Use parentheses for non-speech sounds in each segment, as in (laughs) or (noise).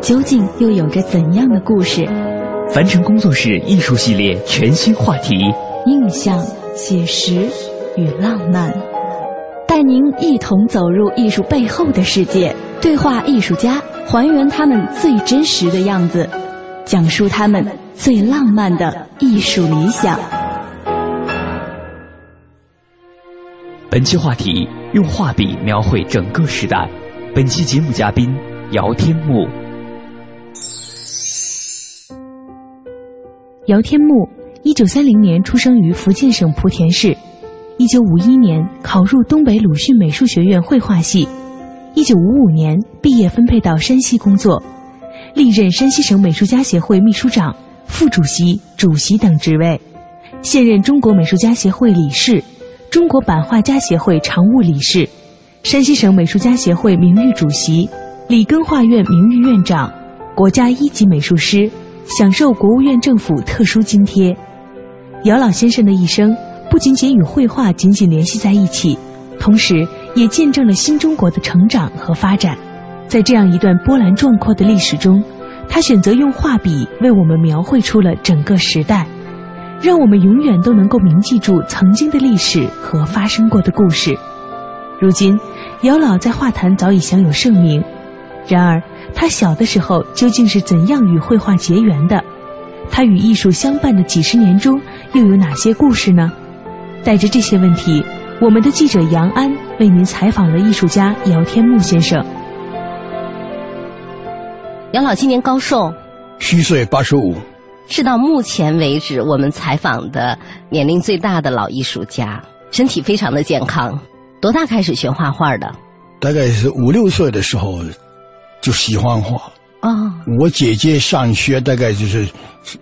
究竟又有着怎样的故事？凡尘工作室艺术系列全新话题：印象、写实与浪漫，带您一同走入艺术背后的世界，对话艺术家，还原他们最真实的样子。讲述他们最浪漫的艺术理想。本期话题：用画笔描绘整个时代。本期节目嘉宾：姚天木。姚天木，一九三零年出生于福建省莆田市，一九五一年考入东北鲁迅美术学院绘画系，一九五五年毕业分配到山西工作。历任山西省美术家协会秘书长、副主席、主席等职位，现任中国美术家协会理事、中国版画家协会常务理事、山西省美术家协会名誉主席、里根画院名誉院长、国家一级美术师，享受国务院政府特殊津贴。姚老先生的一生不仅仅与绘画紧紧联系在一起，同时也见证了新中国的成长和发展。在这样一段波澜壮阔的历史中，他选择用画笔为我们描绘出了整个时代，让我们永远都能够铭记住曾经的历史和发生过的故事。如今，姚老在画坛早已享有盛名。然而，他小的时候究竟是怎样与绘画结缘的？他与艺术相伴的几十年中又有哪些故事呢？带着这些问题，我们的记者杨安为您采访了艺术家姚天木先生。杨老今年高寿？虚岁八十五，是到目前为止我们采访的年龄最大的老艺术家，身体非常的健康。多大开始学画画的？大概是五六岁的时候就喜欢画。哦，我姐姐上学大概就是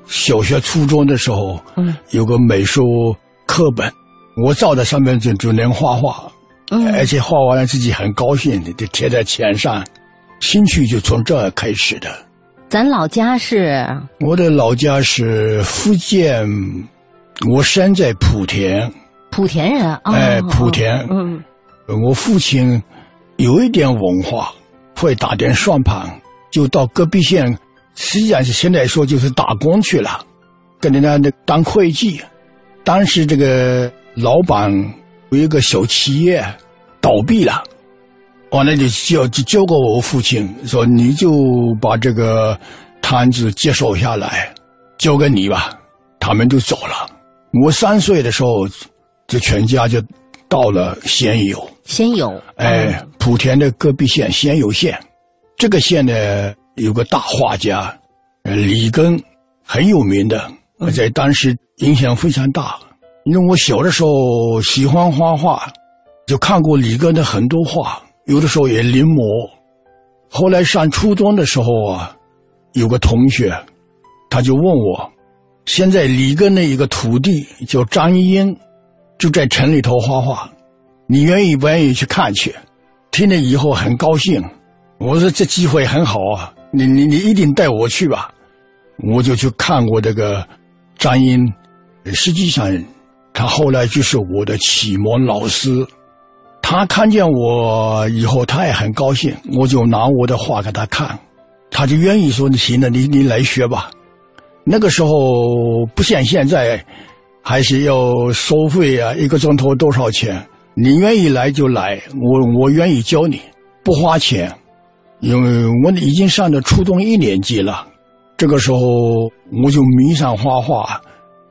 小学、初中的时候，嗯，有个美术课本，我照在上面就就能画画，嗯，而且画完了自己很高兴，就贴在墙上。兴趣就从这儿开始的。咱老家是？我的老家是福建，我生在莆田。莆田人啊？哎，莆田。嗯。我父亲有一点文化，会打点算盘，就到隔壁县，实际上是现在说就是打工去了，跟人家那当会计。当时这个老板有一个小企业倒闭了。完了就交就交给我父亲，说你就把这个摊子接手下来，交给你吧。他们就走了。我三岁的时候，就全家就到了仙游。仙游，哎，莆田的隔壁县仙游县，这个县呢有个大画家，李根，很有名的，在当时影响非常大。因为我小的时候喜欢画画，就看过李根的很多画。有的时候也临摹，后来上初中的时候啊，有个同学，他就问我，现在李根的一个徒弟叫张英，就在城里头画画，你愿意不愿意去看去？听了以后很高兴，我说这机会很好啊，你你你一定带我去吧，我就去看过这个张英，实际上他后来就是我的启蒙老师。他看见我以后，他也很高兴。我就拿我的画给他看，他就愿意说：“你行了，你你来学吧。”那个时候不像现在，还是要收费啊，一个钟头多少钱？你愿意来就来，我我愿意教你，不花钱，因为我已经上了初中一年级了。这个时候我就迷上画画，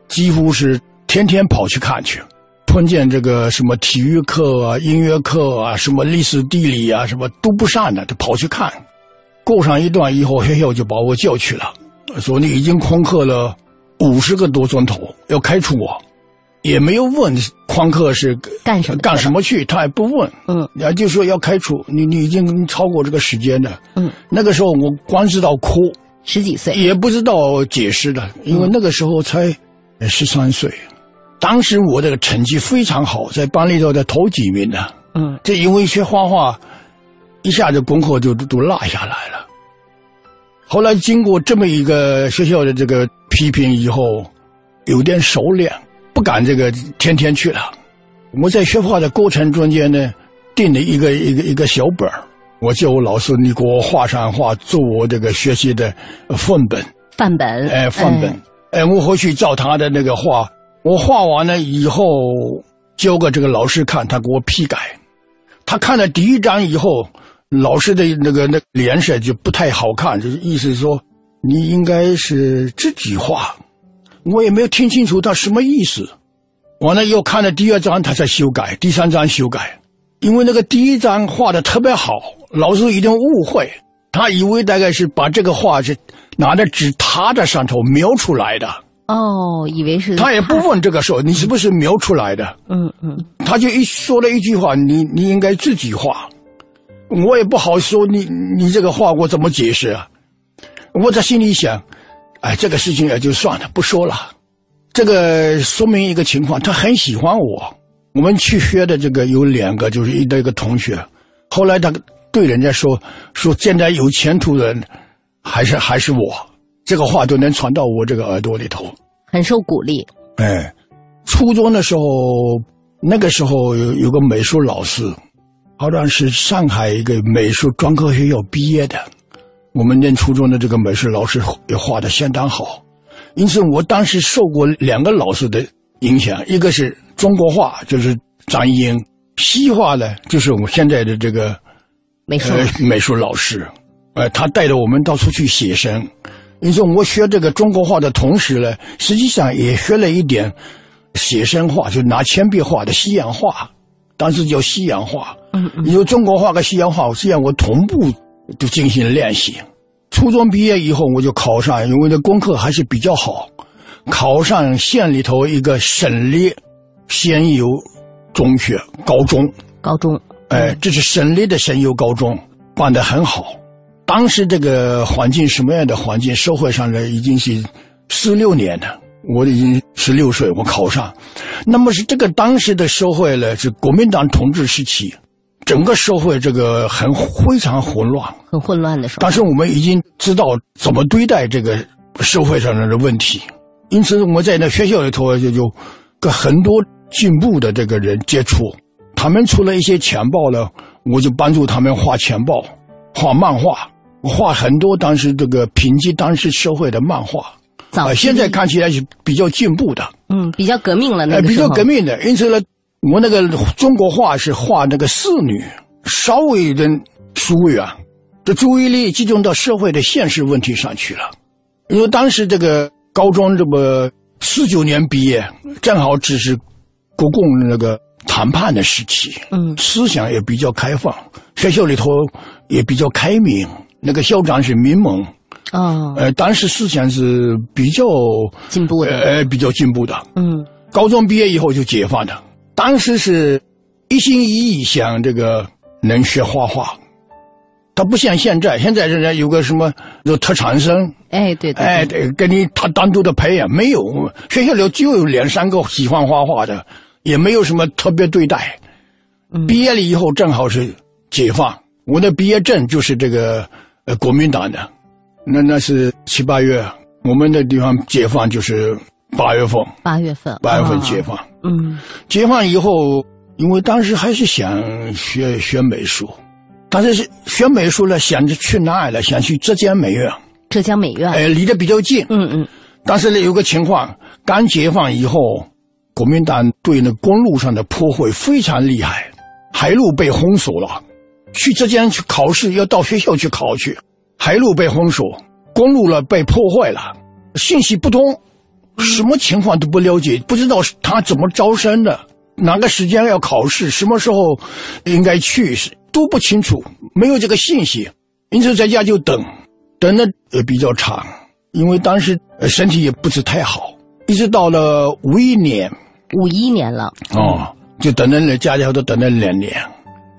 几乎是天天跑去看去。碰见这个什么体育课啊、音乐课啊、什么历史地理啊，什么都不上的，就跑去看。过上一段以后，学校就把我叫去了，说你已经旷课了五十个多钟头，要开除我。也没有问旷课是干什么干什么去，他也不问。嗯，然后就说要开除你，你已经超过这个时间了。嗯，那个时候我光知道哭，十几岁，也不知道解释的，因为那个时候才十三岁。当时我这个成绩非常好，在班里头的头几名的。嗯，这因为学画画，一下子功课就都落下来了。后来经过这么一个学校的这个批评以后，有点收敛，不敢这个天天去了。我在学画的过程中间呢，定了一个一个一个小本儿，我叫我老师，你给我画上画，做我这个学习的范本。范本，哎，范本，哎，我回去照他的那个画，我画完了以后交给这个老师看，他给我批改。他看了第一张以后，老师的那个那脸色就不太好看，就是意思说你应该是自己画。我也没有听清楚他什么意思。完了又看了第二张，他才修改，第三张修改，因为那个第一张画的特别好，老师一定误会，他以为大概是把这个画是拿着纸他在上头描出来的，哦，以为是他也不问这个说你是不是描出来的，嗯嗯，他就一说了一句话，你你应该自己画，我也不好说你你这个话我怎么解释啊？我在心里想，哎，这个事情也就算了，不说了。这个说明一个情况，他很喜欢我。我们去学的这个有两个，就是一的一个同学。后来他对人家说说，现在有前途的还是还是我。这个话都能传到我这个耳朵里头。很受鼓励。哎，初中的时候，那个时候有有个美术老师，好像是上海一个美术专科学校毕业的。我们念初中的这个美术老师也画的相当好。因此，我当时受过两个老师的影响，一个是中国画，就是张英；西画呢，就是我们现在的这个美术呃美术老师。呃，他带着我们到处去写生。因此，我学这个中国画的同时呢，实际上也学了一点写生画，就拿铅笔画的西洋画，当时叫西洋画。嗯嗯，因为中国画和西洋画，实际上我同步就进行练习。初中毕业以后，我就考上，因为这功课还是比较好，考上县里头一个省立先游中学高中。高中，哎，这是省立的省优高中，办得很好。当时这个环境什么样的环境？社会上呢，已经是四六年了，我已经十六岁，我考上。那么是这个当时的社会呢，是国民党统治时期，整个社会这个很非常混乱。很混乱的时候。但是我们已经知道怎么对待这个社会上的问题，因此我们在那学校里头就就跟很多进步的这个人接触，他们出了一些钱报呢，我就帮助他们画钱报、画漫画，画很多当时这个评击当时社会的漫画。啊、早期现在看起来是比较进步的，嗯，比较革命了那呃，比个时候。较革命的。因此呢，我那个中国画是画那个仕女，稍微有点疏远，这注意力集中到社会的现实问题上去了。因为当时这个高中这么四九年毕业，正好只是国共那个谈判的时期，嗯思想也比较开放，学校里头也比较开明。那个校长是民盟，哦，呃，当时思想是比较进步的，呃比较进步的。嗯高中毕业以后就解放的，当时是一心一意想这个能学画画，他不像现在，现在人家有个什么有特长生，哎，对对，哎，对对，给你他单独的培养，没有学校里就有两三个喜欢画画的，也没有什么特别对待。嗯。毕业了以后正好是解放，我的毕业证就是这个呃国民党的，那那是七八月，我们的地方解放就是八月份，八月份，八月份哦解放。嗯解放以后，因为当时还是想学学美术，但是是学美术呢，想着去哪儿了？想去浙江美院，浙江美院，哎，离得比较近。嗯嗯但是呢，有个情况，刚解放以后，国民党对那公路上的破坏非常厉害，海路被封锁了。去浙江去考试要到学校去考去，海路被封锁，公路了被破坏了，信息不通，什么情况都不了解，不知道他怎么招生的，哪个时间要考试，什么时候应该去，都不清楚，没有这个信息，因此在家就等，等的也比较长，因为当时身体也不是太好，一直到了五一年，五一年了。哦，就等了家家都等了两年，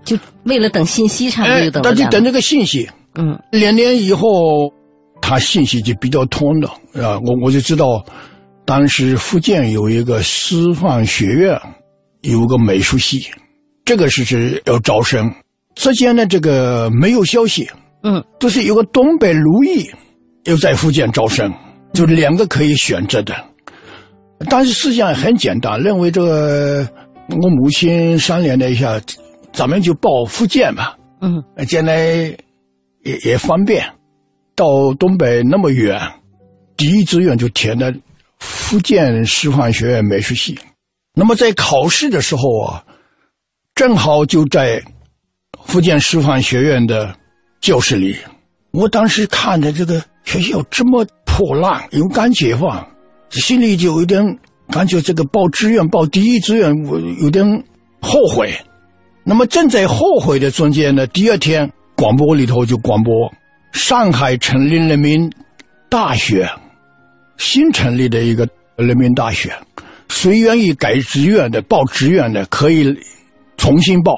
就为了等信息，差不多就等了两他就等这个信息。嗯。两年以后，他信息就比较通了啊，我我就知道，当时福建有一个师范学院，有个美术系，这个是是要招生。之前呢，这个没有消息，嗯，就是有个东北鲁艺又在福建招生，就两个可以选择的。当时思想很简单，认为这个我母亲商量了一下，咱们就报福建吧。嗯呃将来也也方便，到东北那么远，第一志愿就填了福建师范学院美术系。那么在考试的时候啊，正好就在福建师范学院的教室里。我当时看着这个学校这么破烂，又刚解放，心里就有点感觉这个报志愿报第一志愿，我有点后悔。那么正在后悔的中间呢，第二天广播里头就广播，上海成立人民大学，新成立的一个人民大学，谁愿意改志愿的、报志愿的，可以重新报。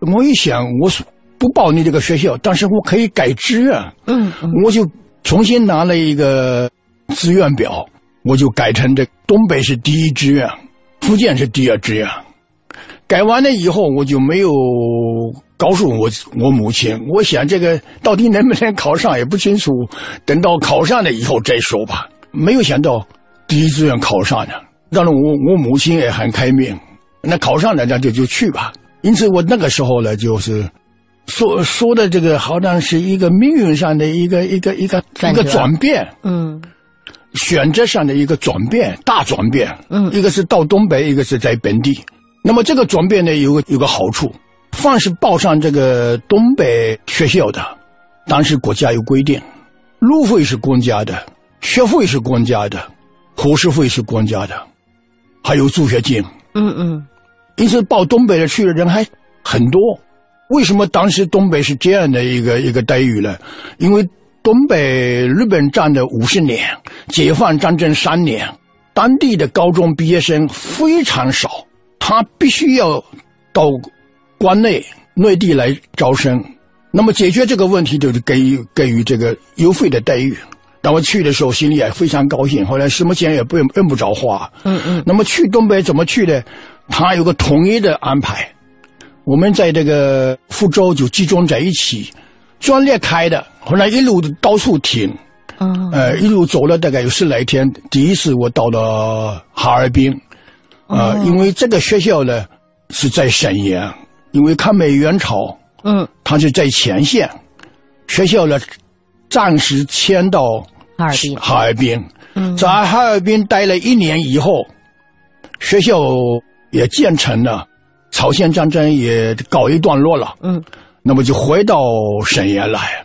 我一想，我是不报你这个学校，但是我可以改志愿，嗯嗯我就重新拿了一个志愿表，我就改成这东北是第一志愿，福建是第二志愿。改完了以后，我就没有告诉我我母亲，我想这个到底能不能考上也不清楚，等到考上了以后再说吧。没有想到第一志愿考上了，当然我我母亲也很开明，那考上了那就就去吧。因此我那个时候呢，就是说说的这个好像是一个命运上的一个一个一个一个转变，嗯选择上的一个转变，大转变。嗯一个是到东北，一个是在本地。那么这个转变呢，有个有个好处，凡是报上这个东北学校的，当时国家有规定，路费是公家的，学费是公家的，伙食费是国家的，还有助学金。嗯嗯因此报东北的去的人还很多。为什么当时东北是这样的一个一个待遇呢？因为东北日本占了五十年，解放战争三年，当地的高中毕业生非常少，他必须要到关内内地来招生。那么解决这个问题，就是给予给予这个优惠的待遇。当我去的时候，心里也非常高兴。后来什么钱也不用用不着花。嗯嗯那么去东北怎么去呢？他有个统一的安排，我们在这个福州就集中在一起，专列开的，后来一路到处停，哦呃，一路走了大概有十来天。第一次我到了哈尔滨，啊、因为这个学校呢是在沈阳，因为抗美援朝，嗯，它是在前线，学校呢暂时迁到哈尔滨哈尔滨，嗯。在哈尔滨待了一年以后，学校也建成了，朝鲜战争也告一段落了，嗯。那么就回到沈阳来。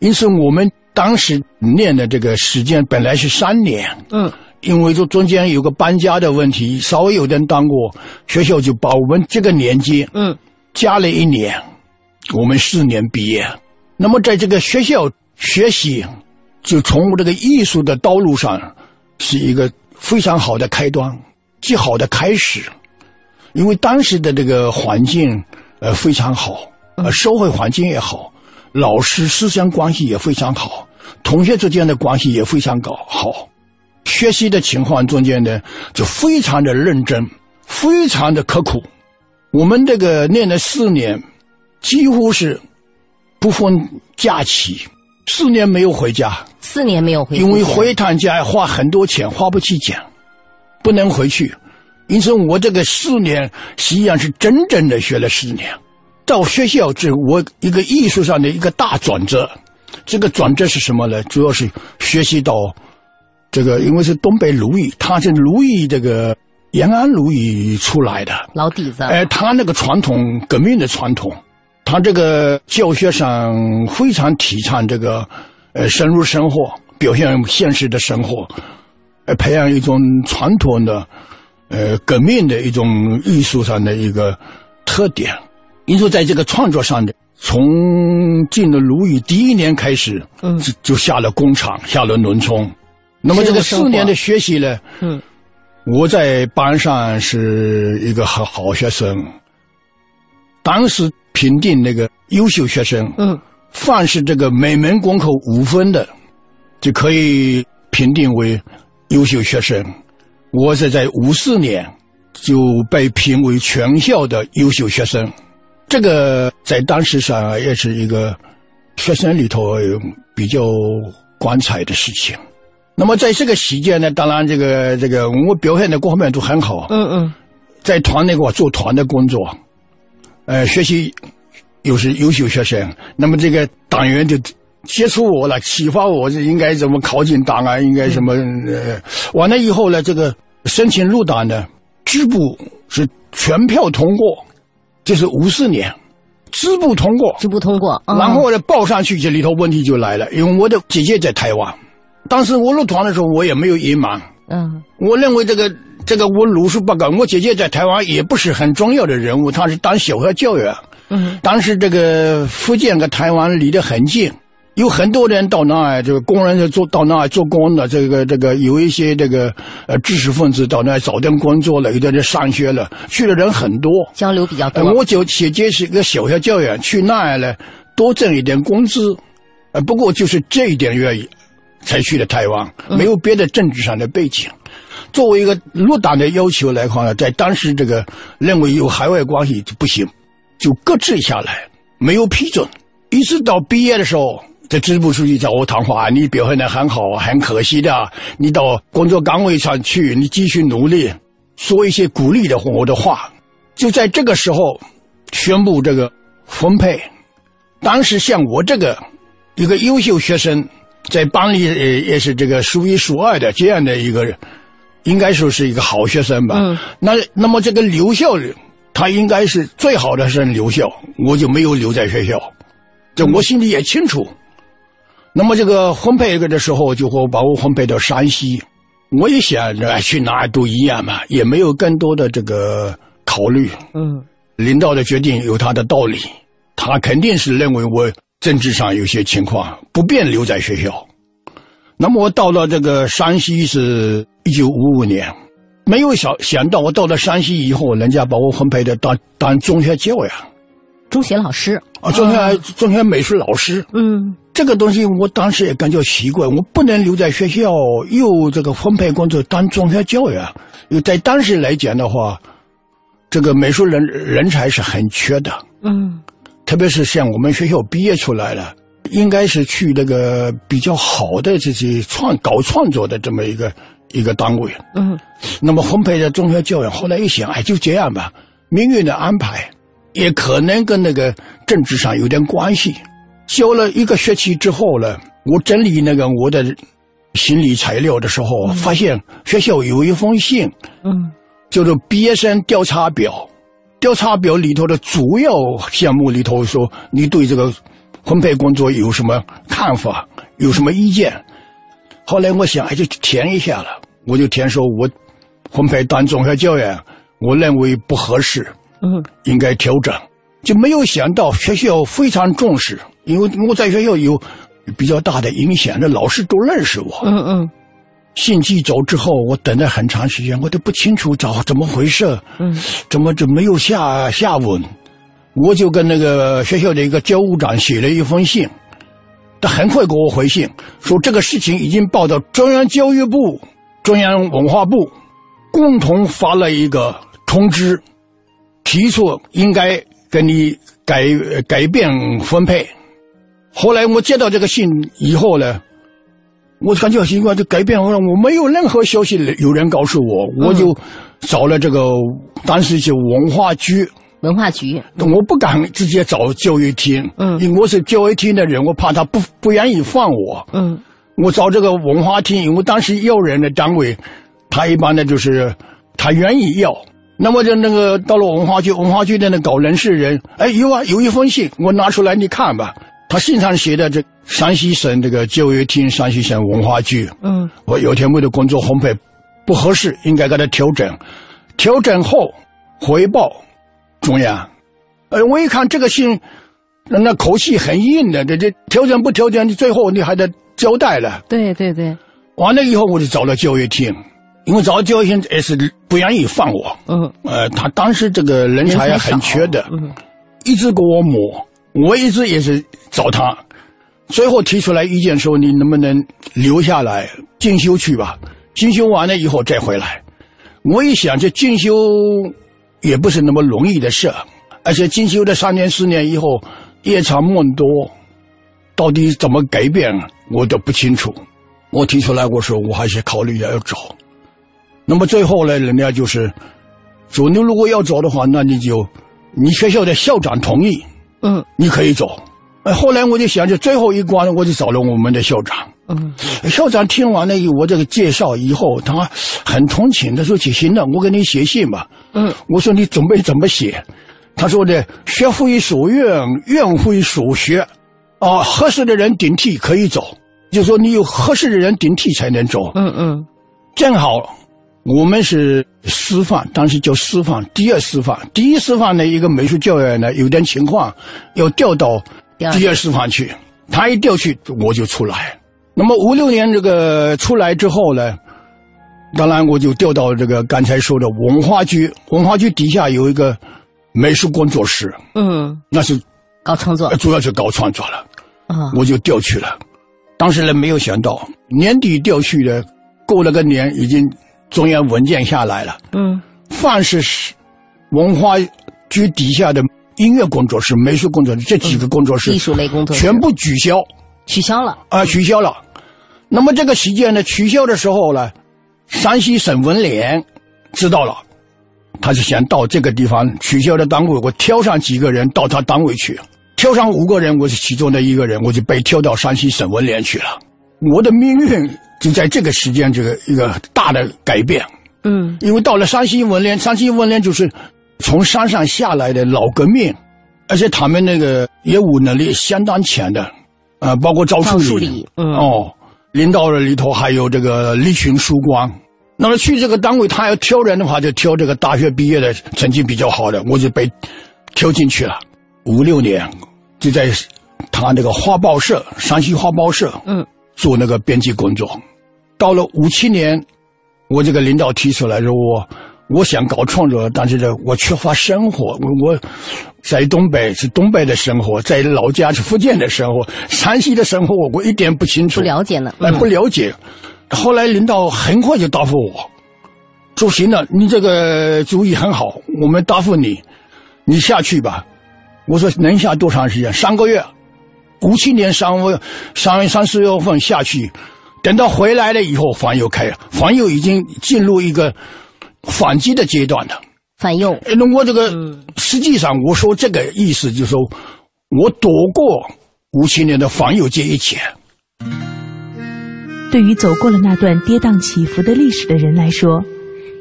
因此，我们当时念的这个时间本来是三年，嗯。因为这中间有个搬家的问题，稍微有点耽误，学校就把我们这个年级嗯。加了一年，我们四年毕业。那么在这个学校学习，就从这个艺术的道路上，是一个非常好的开端，极好的开始。因为当时的这个环境，呃，非常好，呃，社会环境也好，老师师生关系也非常好，同学之间的关系也非常搞好。学习的情况中间呢，就非常的认真，非常的刻苦。我们这个念了四年，几乎是不分假期，四年没有回家，四年没有回，因为回一趟家要花很多钱，花不起钱，不能回去。因此，我这个四年实际上是真正的学了四年。到学校是我一个艺术上的一个大转折。这个转折是什么呢？主要是学习到这个，因为是东北鲁艺，他是鲁艺这个延安鲁艺出来的，老底子，哎，他那个传统革命的传统，他这个教学上非常提倡这个呃深入生活，表现现实的生活，呃，培养一种传统的，呃，革命的一种艺术上的一个特点。因此，在这个创作上的，从进了鲁豫第一年开始，嗯就就下了工厂，下了农村。那么这个四年的学习呢，嗯，我在班上是一个好好学生。当时评定那个优秀学生，嗯，凡是这个每门功课五分的，就可以评定为优秀学生。我是在五四年就被评为全校的优秀学生，这个在当时上也是一个学生里头比较光彩的事情。那么在这个期间呢，当然这个这个我表现的各方面都很好，嗯嗯。在团内我做团的工作，呃，学习又是优秀学生，那么这个党员就接触我了，启发我这应该怎么考进党啊，应该什么呃，完了以后呢，这个申请入党呢，支部是全票通过，这是五四年，支部通过，支部通过，嗯然后呢报上去，这里头问题就来了，因为我的姐姐在台湾，当时我入团的时候我也没有隐瞒，嗯。我认为这个这个我鲁肃不敢，我姐姐在台湾也不是很重要的人物，她是当小学教员。嗯当时这个福建跟台湾离得很近，有很多人到那儿，这个工人就做到那儿做工的，这个这个有一些这个呃知识分子到那儿找点工作了，有的人上学了，去的人很多。交流比较呃，多，我就姐姐是一个小学教员，去那儿呢多挣一点工资，呃，不过就是这一点原因才去的台湾，没有别的政治上的背景。作为一个入党的要求来看呢，在当时这个认为有海外关系就不行，就搁置下来，没有批准。一直到毕业的时候，这支部书记找我谈话，你表现的很好，很可惜的，你到工作岗位上去，你继续努力，说一些鼓励的我的话。就在这个时候，宣布这个分配。当时像我这个一个优秀学生，在班里呃也是这个数一数二的这样的一个人，应该说是一个好学生吧。嗯那那么这个留校的，他应该是最好的是留校，我就没有留在学校，这我心里也清楚。那么这个分配这个的时候，就会把我分配到山西。我也想着哎去哪儿都一样嘛，也没有更多的这个考虑。嗯领导的决定有他的道理，他肯定是认为我政治上有些情况不便留在学校。那么我到了这个山西是一九五五年，没有想想到我到了山西以后，人家把我分配的当当中学教呀中学老师，啊，中学、中学美术老师。嗯。这个东西我当时也感觉奇怪，我不能留在学校，又这个分配工作当中学教员，因为在当时来讲的话，这个美术人人才是很缺的。嗯。特别是像我们学校毕业出来了，应该是去那个比较好的这些创搞创作的这么一个一个单位。嗯那么分配的中学教育，后来一想，哎，就这样吧，命运的安排，也可能跟那个政治上有点关系。教了一个学期之后呢，我整理那个我的行李材料的时候，发现学校有一封信，嗯叫做毕业生调查表。调查表里头的主要项目里头说，你对这个分配工作有什么看法，有什么意见？后来我想，哎，就填一下了，我就填说我分配当中学教员，我认为不合适，嗯应该调整。就没有想到学校非常重视，因为我在学校有比较大的影响，那老师都认识我。嗯嗯信寄走之后，我等了很长时间，我都不清楚找怎么回事，嗯怎么就没有下下文？我就跟那个学校的一个教务长写了一封信，他很快给我回信说这个事情已经报到中央教育部、中央文化部，共同发了一个通知，提出应该给你改改变分配。后来我接到这个信以后呢，我感觉很奇怪就改变，我我没有任何消息有人告诉我，我就找了这个当时就文化局，文化局，我不敢直接找教育厅，嗯。因为我是教育厅的人，我怕他不不愿意放我，嗯。我找这个文化厅，因为当时要人的单位，他一般的就是他愿意要。那么就那个到了文化局，文化局的那搞人事人，哎有啊，有一封信，我拿出来你看吧。他信上写的这山西省这个教育厅、山西省文化局，嗯，我有天为的工作分配不合适，应该给他调整，调整后回报中央。呃，我一看这个信，那口气很硬的，这这调整不调整，你最后你还得交代了。对对对，完了以后，我就找了教育厅，因为找教育厅也是不愿意放我。嗯，呃，他当时这个人才也很缺的，嗯，一直给我磨，我一直也是找他，最后提出来意见说，你能不能留下来进修去吧？进修完了以后再回来。我一想，这进修也不是那么容易的事，而且进修了三年四年以后，夜长梦多，到底怎么改变，我都不清楚。我提出来，我说我还是考虑要走。那么最后呢，人家就是说，你如果要走的话，那你就你学校的校长同意，嗯你可以走。哎，后来我就想着最后一关，我就找了我们的校长。嗯校长听完了我这个介绍以后，他很同情，他说：“行了，我给你写信吧。”嗯，我说：“你准备怎么写？”他说的：“学非所愿，愿非所学，啊，合适的人顶替可以走，就说你有合适的人顶替才能走。嗯嗯正好我们是师范，当时叫师范，第二师范，第一师范的一个美术教员呢有点情况，要调到第二师范去，他一调去我就出来。那么五六年这个出来之后呢，当然我就调到这个刚才说的文化局，文化局底下有一个美术工作室，嗯，那是搞创作呃主要是搞创作了。啊，我就调去了。当时呢，没有想到年底调去的，过了个年，已经中央文件下来了。嗯凡是是文化局底下的音乐工作室、美术工作室这几个工作室，艺术类工作室全部取消取消了。啊、取消了。那么这个期间呢，取消的时候呢，山西省文联知道了，他是想到这个地方取消的单位，我挑上几个人到他单位去，挑上五个人，我是其中的一个人，我就被挑到山西省文联去了。我的命运就在这个时间，这个一个大的改变。嗯因为到了山西文联，山西文联就是从山上下来的老革命，而且他们那个业务能力相当强的，呃，包括赵树赵树，理嗯哦，领导人里头还有这个李群曙光。那么去这个单位，他要挑人的话，就挑这个大学毕业的成绩比较好的，我就被挑进去了。五六年就在他那个画报社，山西画报社，嗯做那个编辑工作。到了五七年，我这个领导提出来说我我想搞创作，但是呢，我缺乏生活。我我在东北是东北的生活，在老家是福建的生活，山西的生活我我一点不清楚，不了解了。不了解。后来领导很快就答复我，说行了，你这个主意很好，我们答复你，你下去吧。我说能下多长时间？三个月。五七年三月三月三四月份下去，等到回来了以后，房又开，了，房又已经进入一个反击的阶段了。反右。哎那我这个、嗯实际上我说这个意思就是说，我躲过五七年的反右这一劫。对于走过了那段跌宕起伏的历史的人来说，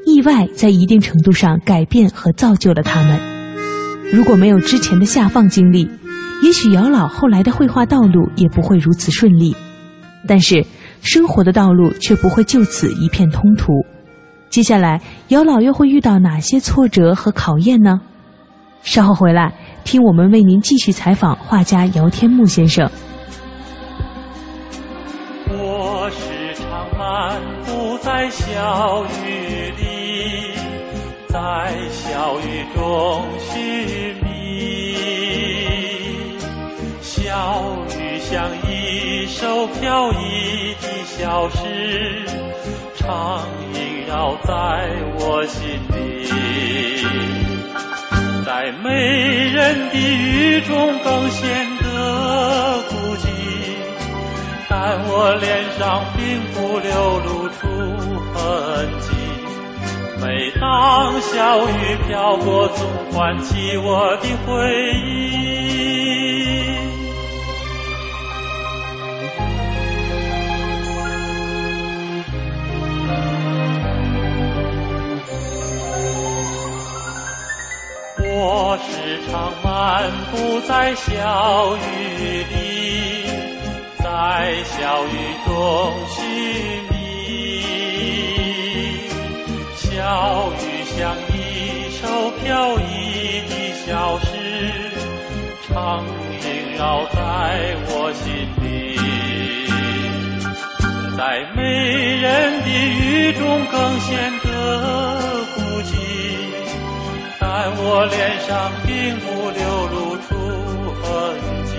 意外在一定程度上改变和造就了他们。如果没有之前的下放经历，也许姚老后来的绘画道路也不会如此顺利。但是，生活的道路却不会就此一片通途。接下来，姚老又会遇到哪些挫折和考验呢？稍后回来，听我们为您继续采访画家姚天木先生。我时常漫步在小雨里，在小雨中寻觅。小雨像一首飘逸的小诗，常萦绕在我心里。在没人的雨中更显得孤寂，但我脸上并不流露出痕迹。每当小雨飘过，总唤起我的回忆。我时常漫步在小雨里，在小雨中寻觅，小雨像一首飘逸的小诗，常萦绕在我心里。在没人的雨中更显得孤寂，但我脸上并不流露出痕迹。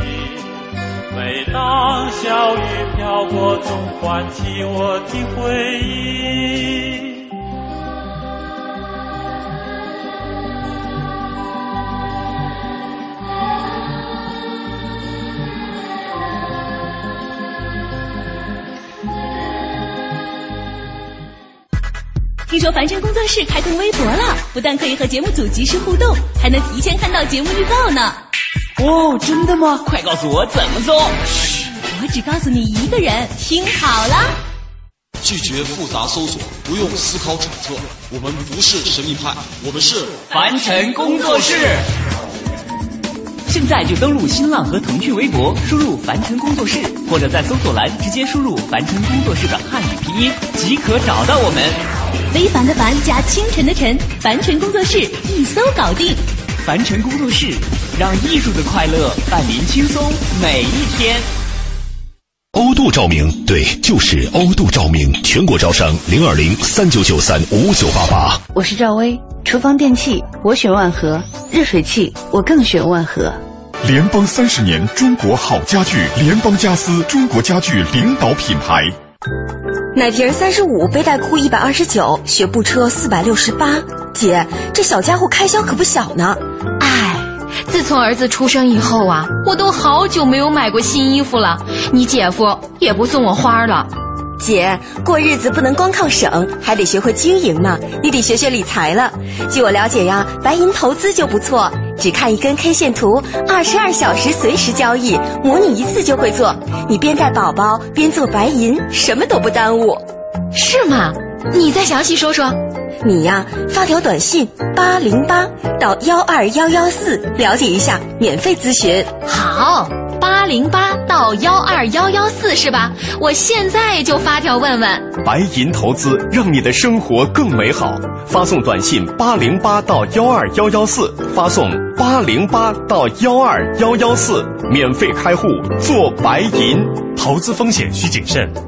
每当小雨飘过，总唤起我的回忆。听说凡尘工作室开通微博了，不但可以和节目组及时互动，还能提前看到节目预告呢。哦，真的吗？快告诉我怎么做。我只告诉你一个人，听好了。拒绝复杂搜索，不用思考揣测。我们不是神秘派，我们是凡尘工作室。现在就登录新浪和腾讯微博，输入“凡尘工作室”，或者在搜索栏直接输入“凡尘工作室”的汉语拼音，即可找到我们。非凡的凡加清晨的晨，凡尘工作室一搜搞定。凡尘工作室，让艺术的快乐伴您轻松每一天。欧度照明，对，就是欧度照明，全国招商零二零三九九三五九八八。我是赵薇，厨房电器我选万和，热水器我更选万和。联邦三十年，中国好家具，联邦家私，中国家具领导品牌。奶瓶三十五，背带裤一百二十九，学步车四百六十八。姐，这小家伙开销可不小呢。唉，自从儿子出生以后啊，我都好久没有买过新衣服了。你姐夫也不送我花了。姐，过日子不能光靠省，还得学会经营呢。你得学学理财了。据我了解呀，白银投资就不错，只看一根 K 线图，二十二小时随时交易，模拟一次就会做。你边带宝宝边做白银，什么都不耽误。是吗？你再详细说说。你呀，发条短信八零八到幺二幺幺四了解一下，免费咨询。好，八零八幺二幺幺四是吧？我现在就发条问问。白银投资让你的生活更美好，发送短信八零八到幺二幺幺四，发送八零八到幺二幺幺四，免费开户做白银。投资风险需谨慎。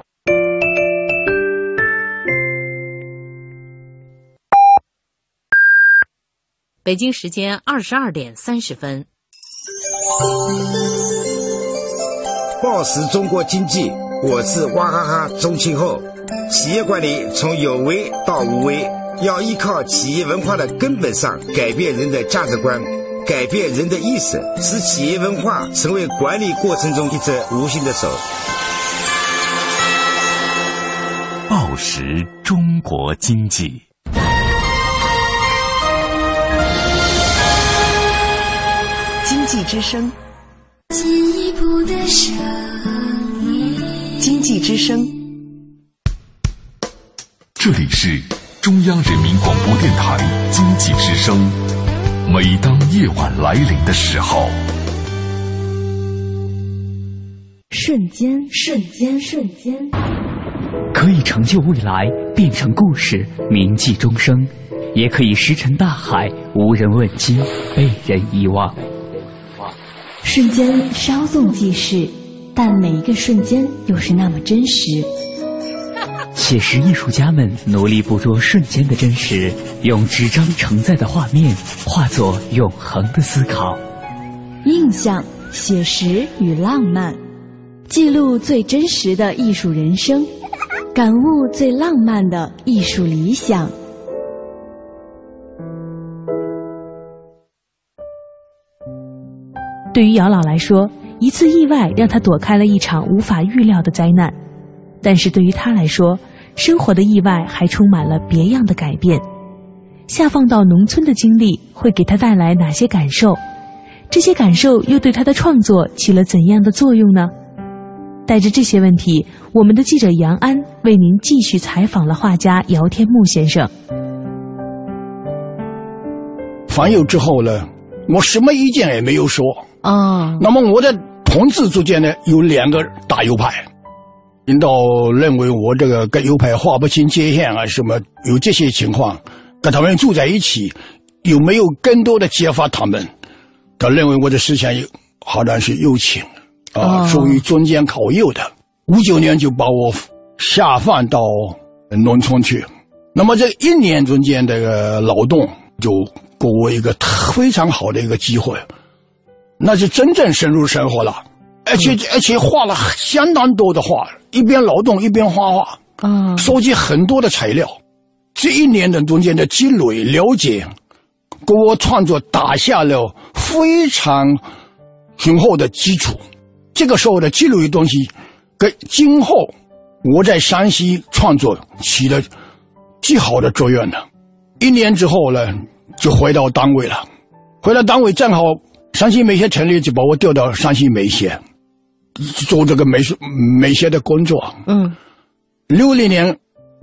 北京时间二十二点三十分。报时中国经济，我是娃哈哈钟庆后。企业管理从有为到无为，要依靠企业文化的根本上改变人的价值观，改变人的意识，使企业文化成为管理过程中一只无形的手。报时中国经济。济之声，进一步的声音。经济之声，这里是中央人民广播电台经济之声。每当夜晚来临的时候，瞬间，瞬间，瞬间，可以成就未来，变成故事，铭记终生；也可以石沉大海，无人问津，被人遗忘。瞬间稍纵即逝，但每一个瞬间又是那么真实。写实艺术家们努力捕捉瞬间的真实，用纸张承载的画面化作永恒的思考。印象、写实与浪漫，记录最真实的艺术人生，感悟最浪漫的艺术理想。对于姚老来说，一次意外让他躲开了一场无法预料的灾难，但是对于他来说，生活的意外还充满了别样的改变。下放到农村的经历会给他带来哪些感受？这些感受又对他的创作起了怎样的作用呢？带着这些问题，我们的记者杨安为您继续采访了画家姚天木先生。反右之后呢，我什么意见也没有说。哦，那么我的同志之间呢，有两个大右派，领导认为我这个跟右派划不清界限啊，什么有这些情况，跟他们住在一起，有没有更多的揭发他们？他认为我的思想有好像是右倾啊，属于中间靠右的。五九年就把我下放到农村去，那么这一年中间这个劳动就给我一个非常好的一个机会。那是真正深入生活了，而且而且画了相当多的画，一边劳动一边画画，啊，收集很多的材料，这一年的中间的积累了解，给我创作打下了非常雄厚的基础。这个时候的积累的东西，跟今后我在山西创作起了极好的作用了。一年之后呢，就回到单位了，回到单位正好。山西煤协成立，就把我调到山西煤协做这个美术美协的工作。嗯，六零年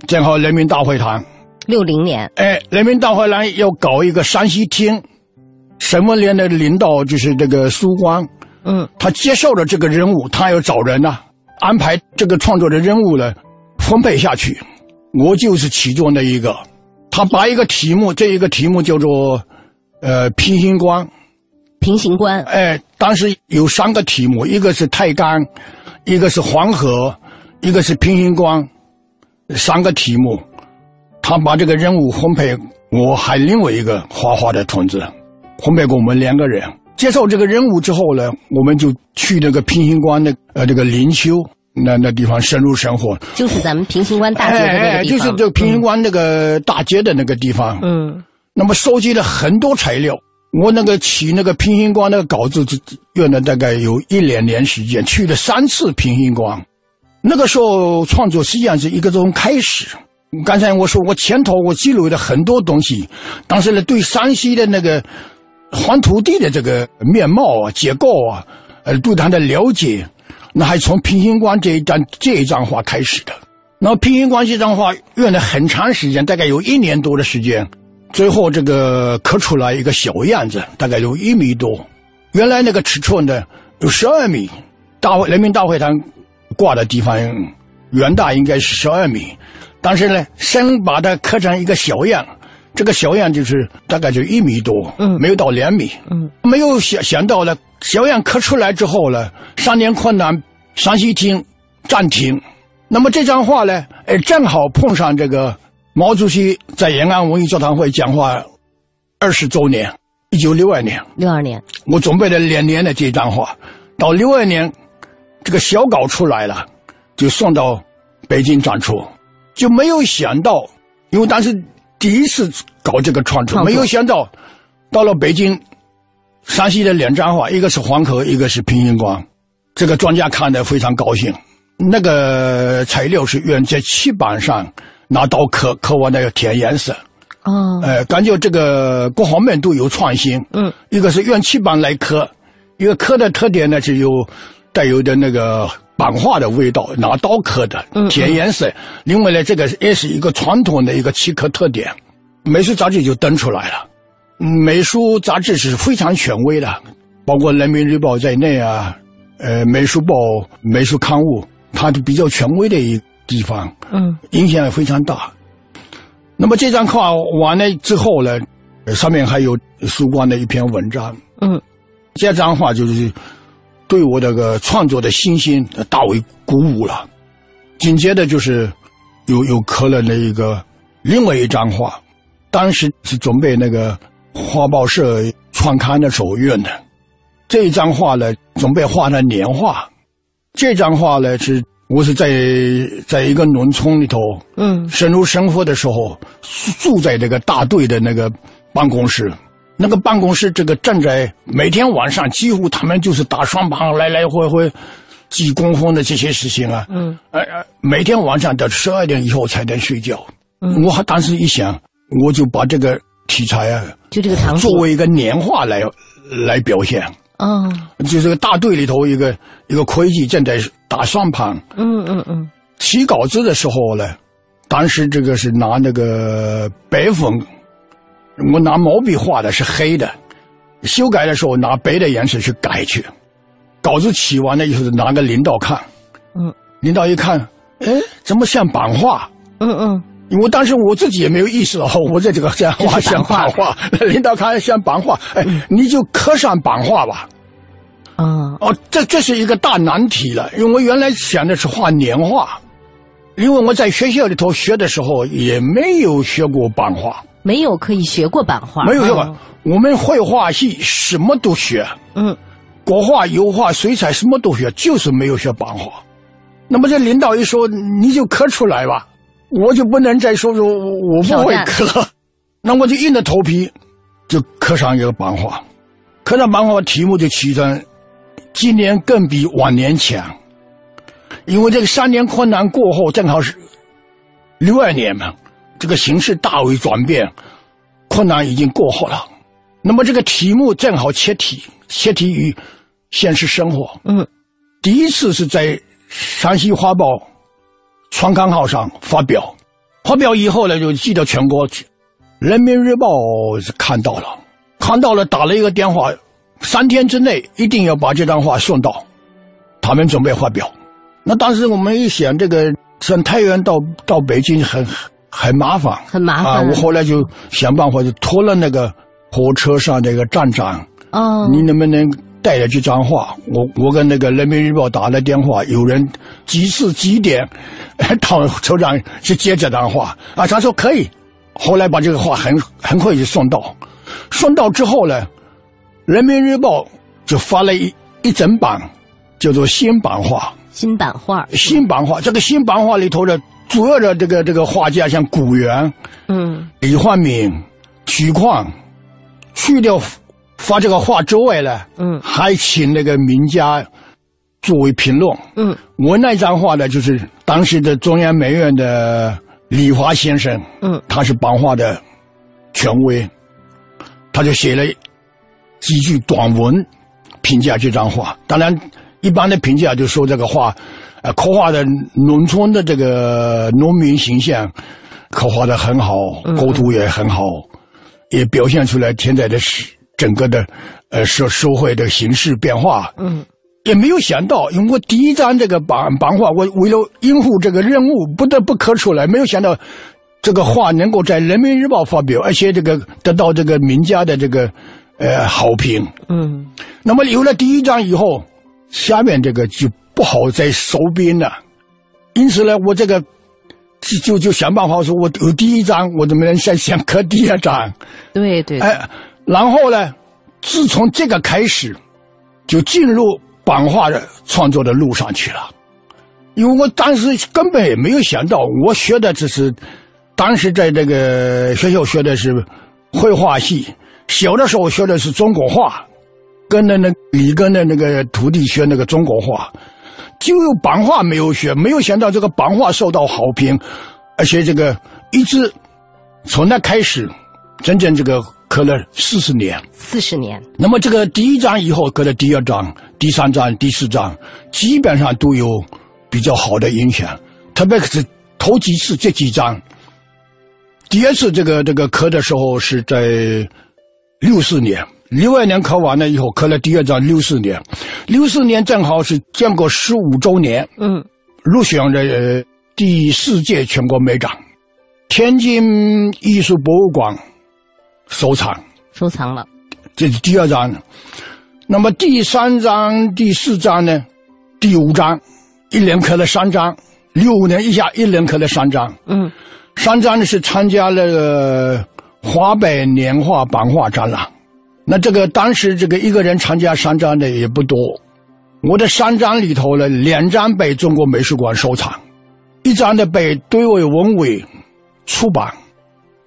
正好人民大会堂。六零年，哎，人民大会堂要搞一个山西厅，省文联的领导就是这个苏光。嗯，他接受了这个任务，他要找人呐，安排这个创作的任务呢，分配下去。我就是其中的一个。他把一个题目，这一个题目叫做呃平行光。平型关，哎，当时有三个题目，一个是太干，一个是黄河，一个是平型关，三个题目，他把这个任务分配，我还另外一个画画的同志，分配给我们两个人。接受这个任务之后呢，我们就去那个平型关的呃这个灵丘那那地方深入生活，就是咱们平型关大街的那个地方，就是这平型关那个大街的那个地方。嗯，那么收集了很多材料。我那个起那个平行光那个稿子，用了大概有一两年时间，去了三次平行光。那个时候创作实际上是一个种开始。刚才我说我前头我积累了很多东西，但是呢，对山西的那个黄土地的这个面貌啊、结构啊，呃，对它的了解，那还从平行光这一张这一张画开始的。那平行光这张画用了很长时间，大概有一年多的时间。最后这个刻出来一个小样子，大概有一米多。原来那个尺寸呢有十二米，大会人民大会堂挂的地方原大应该是十二米，但是呢，先把它刻成一个小样，这个小样就是大概就一米多，嗯，没有到两米，嗯，没有想想到呢，小样刻出来之后呢，三年困难，山西厅暂停，那么这张画呢，哎，正好碰上这个。毛主席在延安文艺座谈会讲话二十周年，一九六二年，六二年，我准备了两年的这张画，到六二年，这个小稿出来了，就送到北京展出，就没有想到，因为当时第一次搞这个创作，没有想到，到了北京，山西的两张画，一个是黄河，一个是平型关，这个专家看的非常高兴，那个材料是原在漆板上。拿刀刻刻完的要填颜色，哦，呃，感觉这个各方面都有创新。嗯，一个是用漆板来刻，一个刻的特点呢是有带有的那个版画的味道，拿刀刻的填颜色。另外呢，这个也是一个传统的一个漆刻特点。美术杂志就登出来了，美术杂志是非常权威的，包括人民日报在内啊，呃，美术报、美术刊物，它都比较权威的一。地方，嗯，影响也非常大。那么这张画完了之后呢，上面还有苏光的一篇文章，嗯，这张画就是对我这个创作的信心大为鼓舞了。紧接着就是有有刻了那一个另外一张画，当时是准备那个画报社创刊的时候用的。这一张画呢，准备画的年画。这张画呢是我是在在一个农村里头，嗯，深入生活的时候，住住在这个大队的那个办公室。那个办公室，这个站在每天晚上，几乎他们就是打双棒，来来回回几公分的这些事情啊。嗯，呃呃，每天晚上到十二点以后才能睡觉。嗯我还当时一想，我就把这个题材啊，就这个场景作为一个年画来来表现。哦，就这个大队里头一个一个会计正在打算盘，嗯嗯嗯，起稿子的时候呢，当时这个是拿那个白粉，我拿毛笔画的是黑的，修改的时候拿白的颜色去改去。稿子起完了以后，拿给领导看，嗯，领导一看，哎，怎么像版画？嗯嗯，因为当时我自己也没有意识到，我在这个像画像板画，(laughs) 领导看像版画，哎，你就刻上版画吧。啊，哦，这这是一个大难题了，因为我原来想的是画年画，因为我在学校里头学的时候也没有学过版画，没有可以学过版画，没有学过。哦我们绘画系什么都学，嗯，国画、油画、水彩什么都学，就是没有学版画。那么这领导一说，你就刻出来吧，我就不能再说说我我不会刻，那我就硬着头皮就刻上一个版画，刻上版画题目就起成“今年更比往年强”，因为这个三年困难过后，正好是六二年嘛，这个形势大为转变，困难已经过后了。那么这个题目正好切题，切题于现实生活。嗯，第一次是在《山西画报》创刊号上发表，发表以后呢，就寄到全国去。人民日报是看到了，看到了，打了一个电话，三天之内一定要把这段话送到，他们准备发表。那当时我们一想，这个从太原到到北京很 (laughs) 很麻烦，很麻烦啊！我后来就想办法，就托了那个火车上那个站长，哦，你能不能带了这张画？我我跟那个人民日报打了电话，有人几次几点 (laughs) 到首长去接这张画啊？他说可以。后来把这个画很很快就送到，送到之后呢，人民日报就发了一一整版，叫做新版画。新版画，新版画，这个新版画里头的主要的这个这个画家像古元、嗯，李焕敏、徐况，去掉发这个画之外呢，嗯，还请那个名家作为评论。嗯，我那张画呢，就是当时的中央美院的李华先生，嗯，他是版画的权威，他就写了几句短文评价这张画。当然，一般的评价就说这个画，呃，刻画的农村的这个农民形象，刻画的很好，构图也很好，也表现出来现在的是整个的呃社社会的形势变化。嗯。也没有想到，因为我第一张这个版版画，我为了应付这个任务，不得不刻出来。没有想到，这个画能够在《人民日报》发表，而且这个得到这个名家的这个呃好评。嗯，那么有了第一张以后，下面这个就不好再收编了。因此呢，我这个就就就想办法说，我有第一张，我怎么能想想刻第二张？对对。哎，然后呢，自从这个开始，就进入。版画的创作的路上去了，因为我当时根本也没有想到，我学的只是当时在这个学校学的是绘画系，小的时候学的是中国画，跟着那李根的那个徒弟学那个中国画，就有版画没有学，没有想到这个版画受到好评，而且这个一直从那开始，真正这个。刻了四十年，四十年。那么这个第一章以后刻了第二章、第三章、第四章，基本上都有比较好的影响。特别是头几次这几章，第二次这个这个刻的时候是在六四年，六二年刻完了以后刻了第二章，六四年，六四年正好是建国十五周年，嗯，入选了、呃、第四届全国美展，天津艺术博物馆。收藏，收藏了，这是第二章。那么第三章、第四章呢？第五章，一连刻了三章，六五年一下一连刻了三章。嗯，三章呢是参加了华北年画版画展览。那这个当时这个一个人参加三章的也不多，我的三张里头呢，两张被中国美术馆收藏，一张呢被对外文委出版，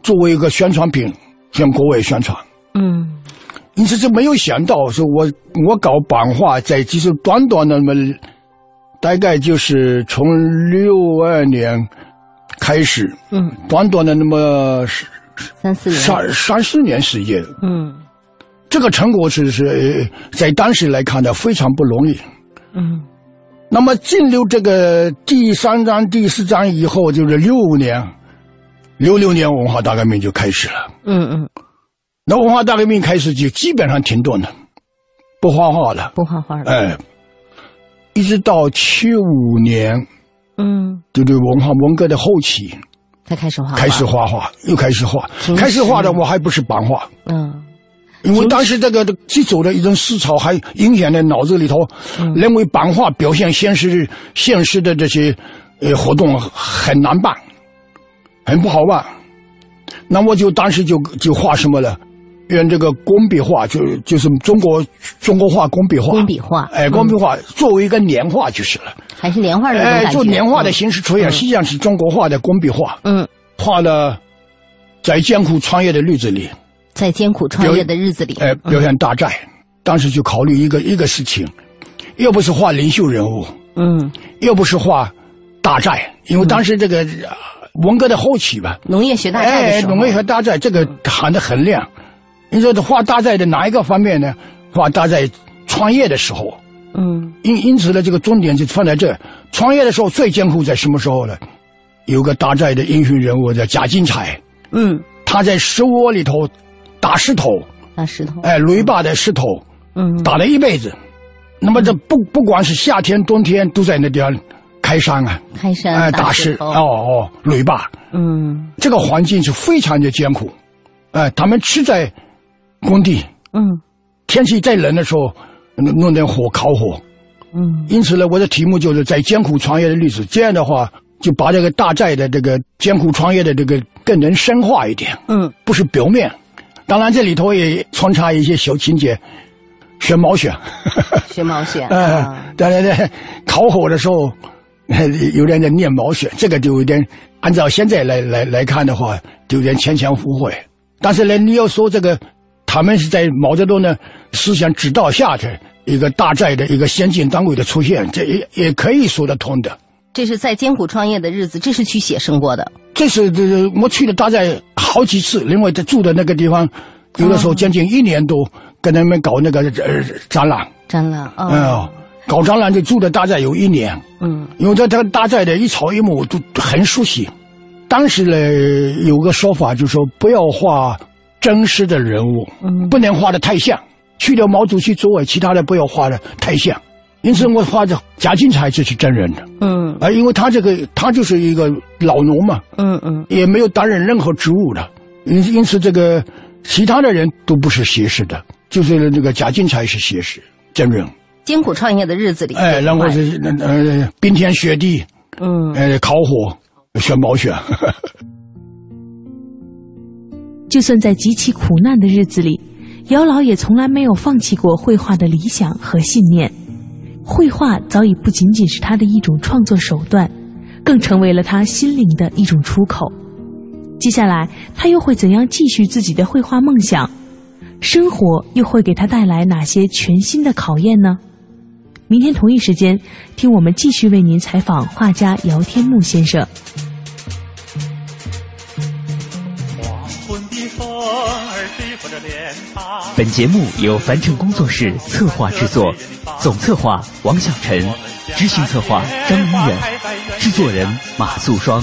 作为一个宣传品向国外宣传。嗯，因此就没有想到，说我我搞版画，在其实短短的那么，大概就是从六二年开始，嗯，短短的那么三四年。三三四年时间，嗯，这个成果是是在当时来看的非常不容易。嗯，那么进入这个第三章、第四章以后，就是六五年，六六年文化大革命就开始了。嗯嗯，那文化大革命开始就基本上停顿了，不画画了，不画画了。哎，一直到七五年，嗯，就是文化文革的后期，才开始画画，开始画画，又开始画，开始画的我还不是版画，嗯。因为当时这个基础的一种思潮还影响在脑子里头，认为版画表现现实现实的这些呃活动很难办，很不好办。那我就当时就就画什么了，用这个工笔画，就就是中国中国画工笔画，工笔画，哎，工笔画作为一个年画就是了，还是年画的哎，做年画的形式出现，实际上是中国画的工笔画，嗯，画了在艰苦创业的日子里。在艰苦创业的日子里，哎，表现大寨。当时就考虑一个一个事情，又不是画领袖人物，嗯，又不是画大寨，因为当时这个文革的后期吧，农业学大寨哎，农业学大寨这个喊得很亮。你说画大寨的哪一个方面呢？画大寨创业的时候，嗯，因因此呢，这个重点就放在这。创业的时候最艰苦在什么时候呢？有个大寨的英雄人物叫贾金钗，嗯，他在石窝里头。打石头，打石头，哎，雷坝的石头，嗯，打了一辈子。那么这不不管是夏天冬天都在那地方开山啊，开山，哎，打石，哦哦，雷坝，嗯，这个环境是非常的艰苦，哎，他们吃在工地，嗯，天气再冷的时候弄点火烤火，嗯，因此呢，我的题目就是在艰苦创业的历史，这样的话就把这个大寨的这个艰苦创业的这个。更能深化一点，嗯，不是表面。当然，这里头也穿插一些小情节，学毛选，学毛选。嗯，(laughs) 对对对烤火的时候，(laughs) 有点在念毛选，这个就有点按照现在来来来看的话，就有点牵强附会。但是呢，你要说这个，他们是在毛泽东的思想指导下的一个大寨的一个先进单位的出现，这也也可以说得通的。这是在艰苦创业的日子，这是去写生过的。这是这我去了大概好几次，因为在住的那个地方，有的时候将近一年多跟他们搞那个呃展览。展览啊，嗯，(laughs) 搞展览就住在大寨有一年。嗯，因为这这大寨的一草一木都很熟悉。当时呢有个说法，就是说不要画真实的人物，嗯，不能画的太像，去掉毛主席座位，其他的不要画的太像。因此，我画的贾金钗这是真人的，嗯，啊，因为他这个他就是一个老农嘛，嗯嗯，也没有担任任何职务的，因因此这个其他的人都不是写实的，就是那个贾金才是写实真人。艰苦创业的日子里，哎，然后是呃冰天雪地，嗯，呃烤火，选毛选。(laughs) 就算在极其苦难的日子里，姚老也从来没有放弃过绘画的理想和信念。绘画早已不仅仅是他的一种创作手段，更成为了他心灵的一种出口。接下来，他又会怎样继续自己的绘画梦想？生活又会给他带来哪些全新的考验呢？明天同一时间，听我们继续为您采访画家姚天木先生。本节目由樊城工作室策划制作，总策划王小晨，执行策划张明远，制作人马素双。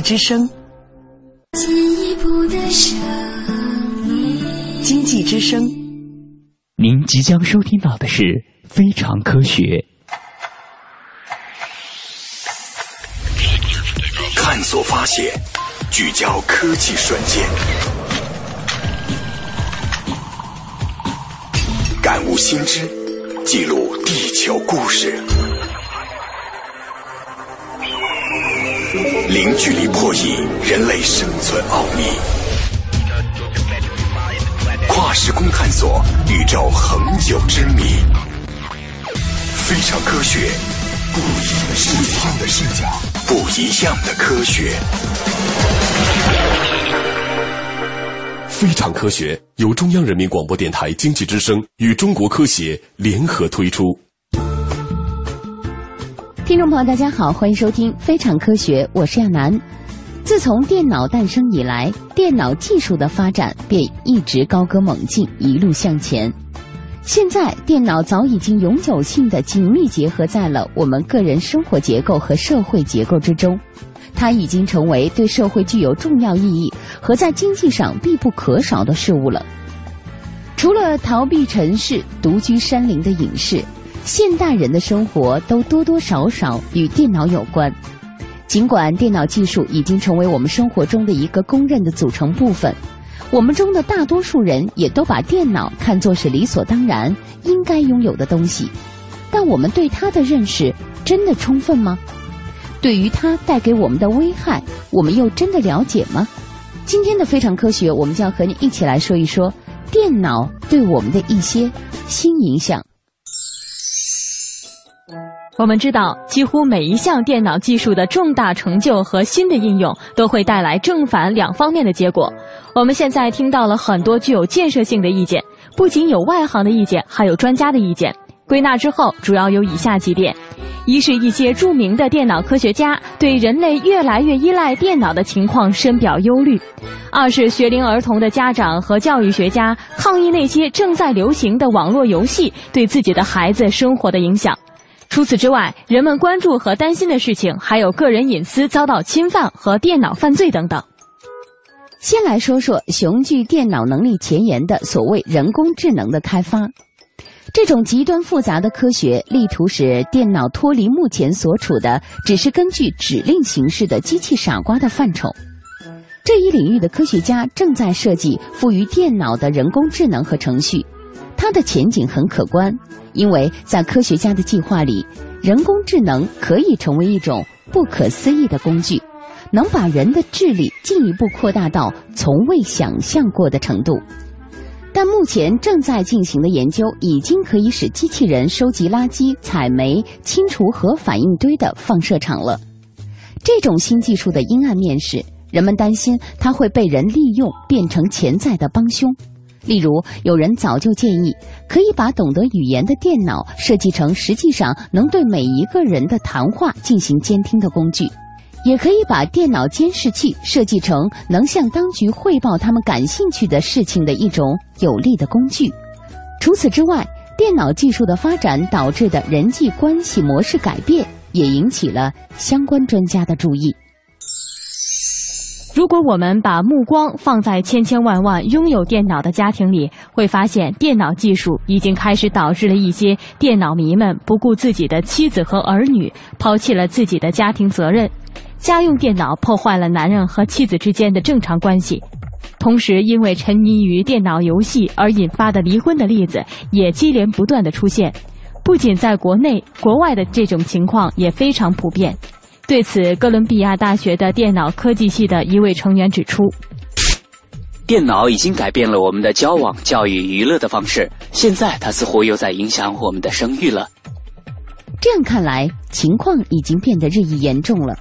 经济之声。进一步的声音。经济之声。您即将收听到的是《非常科学》。探索发现，聚焦科技瞬间，感悟新知，记录地球故事，零距离破译人类生存奥秘，跨时空探索宇宙恒久之谜。非常科学，不一样的视角，的视角，不一样的科学。非常科学由中央人民广播电台经济之声与中国科协联合推出。听众朋友，大家好，欢迎收听《非常科学》，我是亚楠。自从电脑诞生以来，电脑技术的发展便一直高歌猛进，一路向前。现在，电脑早已经永久性的紧密结合在了我们个人生活结构和社会结构之中，它已经成为对社会具有重要意义和在经济上必不可少的事物了。除了逃避尘世、独居山林的隐士，现代人的生活都多多少少与电脑有关。尽管电脑技术已经成为我们生活中的一个公认的组成部分。我们中的大多数人也都把电脑看作是理所当然、应该拥有的东西，但我们对它的认识真的充分吗？对于它带给我们的危害，我们又真的了解吗？今天的非常科学，我们将和你一起来说一说电脑对我们的一些新影响。我们知道，几乎每一项电脑技术的重大成就和新的应用，都会带来正反两方面的结果。我们现在听到了很多具有建设性的意见，不仅有外行的意见，还有专家的意见。归纳之后，主要有以下几点：一是一些著名的电脑科学家对人类越来越依赖电脑的情况深表忧虑；二是学龄儿童的家长和教育学家抗议那些正在流行的网络游戏对自己的孩子生活的影响。除此之外，人们关注和担心的事情还有个人隐私遭到侵犯和电脑犯罪等等。先来说说雄踞电脑能力前沿的所谓人工智能的开发。这种极端复杂的科学，力图使电脑脱离目前所处的只是根据指令形式的机器傻瓜的范畴。这一领域的科学家正在设计赋予电脑的人工智能和程序，它的前景很可观。因为在科学家的计划里，人工智能可以成为一种不可思议的工具，能把人的智力进一步扩大到从未想象过的程度。但目前正在进行的研究已经可以使机器人收集垃圾、采煤、清除核反应堆的放射场了。这种新技术的阴暗面是，人们担心它会被人利用，变成潜在的帮凶。例如，有人早就建议，可以把懂得语言的电脑设计成实际上能对每一个人的谈话进行监听的工具，也可以把电脑监视器设计成能向当局汇报他们感兴趣的事情的一种有力的工具。除此之外，电脑技术的发展导致的人际关系模式改变，也引起了相关专家的注意。如果我们把目光放在千千万万拥有电脑的家庭里，会发现电脑技术已经开始导致了一些电脑迷们不顾自己的妻子和儿女，抛弃了自己的家庭责任。家用电脑破坏了男人和妻子之间的正常关系，同时因为沉迷于电脑游戏而引发的离婚的例子也接连不断的出现。不仅在国内，国外的这种情况也非常普遍。对此，哥伦比亚大学的电脑科技系的一位成员指出：“电脑已经改变了我们的交往、教育、娱乐的方式，现在它似乎又在影响我们的生育了。”这样看来，情况已经变得日益严重了。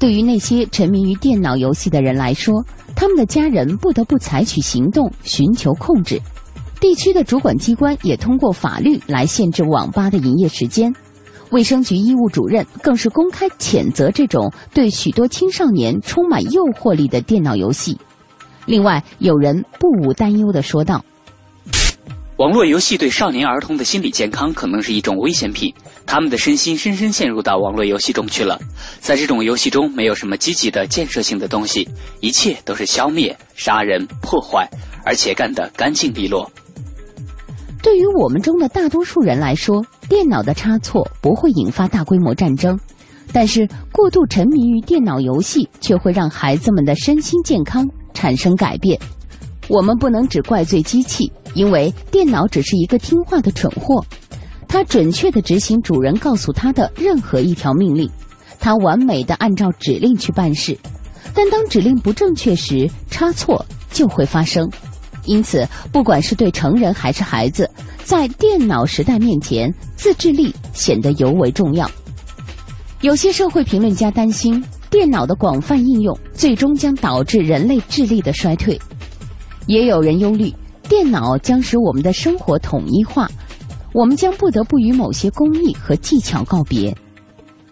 对于那些沉迷于电脑游戏的人来说，他们的家人不得不采取行动寻求控制。地区的主管机关也通过法律来限制网吧的营业时间。卫生局医务主任更是公开谴责这种对许多青少年充满诱惑力的电脑游戏。另外，有人不无担忧地说道：“网络游戏对少年儿童的心理健康可能是一种危险品，他们的身心深深陷入到网络游戏中去了。在这种游戏中，没有什么积极的建设性的东西，一切都是消灭、杀人、破坏，而且干得干净利落。对于我们中的大多数人来说，电脑的差错不会引发大规模战争，但是过度沉迷于电脑游戏却会让孩子们的身心健康产生改变。我们不能只怪罪机器。因为电脑只是一个听话的蠢货，它准确的执行主人告诉它的任何一条命令，它完美的按照指令去办事。但当指令不正确时，差错就会发生。因此，不管是对成人还是孩子，在电脑时代面前，自制力显得尤为重要。有些社会评论家担心，电脑的广泛应用最终将导致人类智力的衰退，也有人忧虑。电脑将使我们的生活统一化，我们将不得不与某些工艺和技巧告别。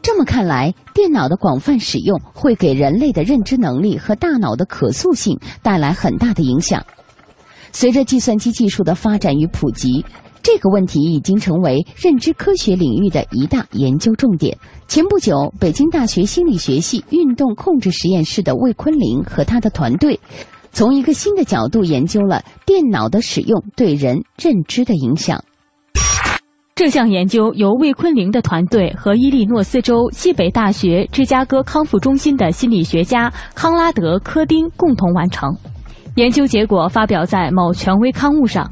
这么看来，电脑的广泛使用会给人类的认知能力和大脑的可塑性带来很大的影响。随着计算机技术的发展与普及，这个问题已经成为认知科学领域的一大研究重点。前不久，北京大学心理学系运动控制实验室的魏坤林和他的团队。(laughs) 从一个新的角度研究了电脑的使用对人认知的影响。这项研究由魏坤林的团队和伊利诺斯州西北大学芝加哥康复中心的心理学家康拉德·科丁共同完成。研究结果发表在某权威刊物上。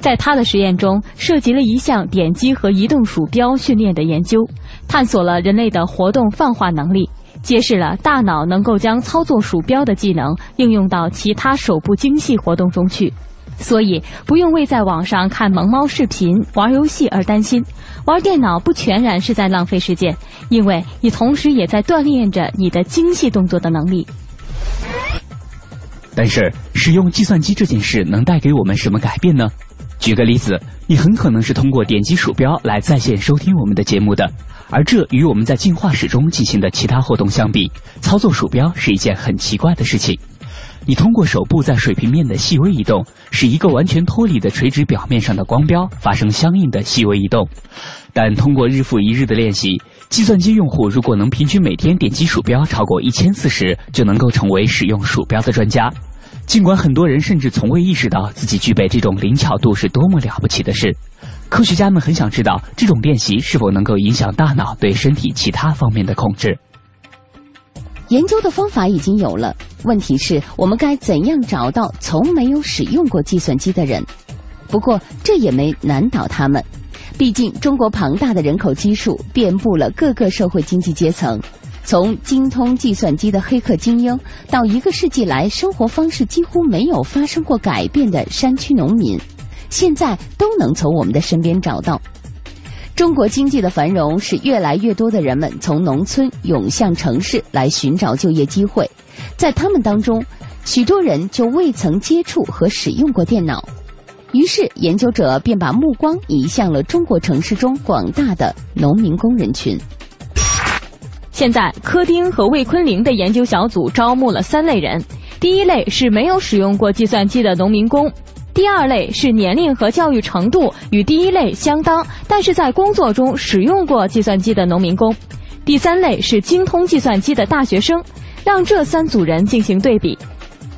在他的实验中，涉及了一项点击和移动鼠标训练的研究，探索了人类的活动泛化能力。揭示了大脑能够将操作鼠标的技能应用到其他手部精细活动中去，所以不用为在网上看萌猫视频、玩游戏而担心。玩电脑不全然是在浪费时间，因为你同时也在锻炼着你的精细动作的能力。但是，使用计算机这件事能带给我们什么改变呢？举个例子，你很可能是通过点击鼠标来在线收听我们的节目的。而这与我们在进化史中进行的其他活动相比，操作鼠标是一件很奇怪的事情。你通过手部在水平面的细微移动，使一个完全脱离的垂直表面上的光标发生相应的细微移动。但通过日复一日的练习，计算机用户如果能平均每天点击鼠标超过一千次时，就能够成为使用鼠标的专家。尽管很多人甚至从未意识到自己具备这种灵巧度是多么了不起的事。科学家们很想知道，这种练习是否能够影响大脑对身体其他方面的控制。研究的方法已经有了，问题是我们该怎样找到从没有使用过计算机的人？不过这也没难倒他们，毕竟中国庞大的人口基数遍布了各个社会经济阶层，从精通计算机的黑客精英，到一个世纪来生活方式几乎没有发生过改变的山区农民。现在都能从我们的身边找到。中国经济的繁荣使越来越多的人们从农村涌向城市来寻找就业机会，在他们当中，许多人就未曾接触和使用过电脑。于是，研究者便把目光移向了中国城市中广大的农民工人群。现在，柯丁和魏坤林的研究小组招募了三类人：第一类是没有使用过计算机的农民工。第二类是年龄和教育程度与第一类相当，但是在工作中使用过计算机的农民工。第三类是精通计算机的大学生，让这三组人进行对比。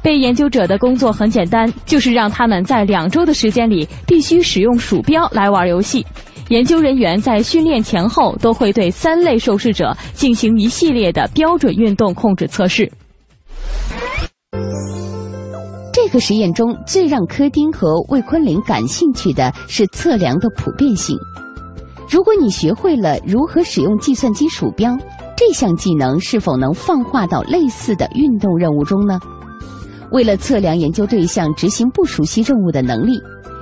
被研究者的工作很简单，就是让他们在两周的时间里必须使用鼠标来玩游戏。研究人员在训练前后都会对三类受试者进行一系列的标准运动控制测试。这个实验中最让柯丁和魏坤林感兴趣的是测量的普遍性。如果你学会了如何使用计算机鼠标，这项技能是否能放化到类似的运动任务中呢？为了测量研究对象执行不熟悉任务的能力，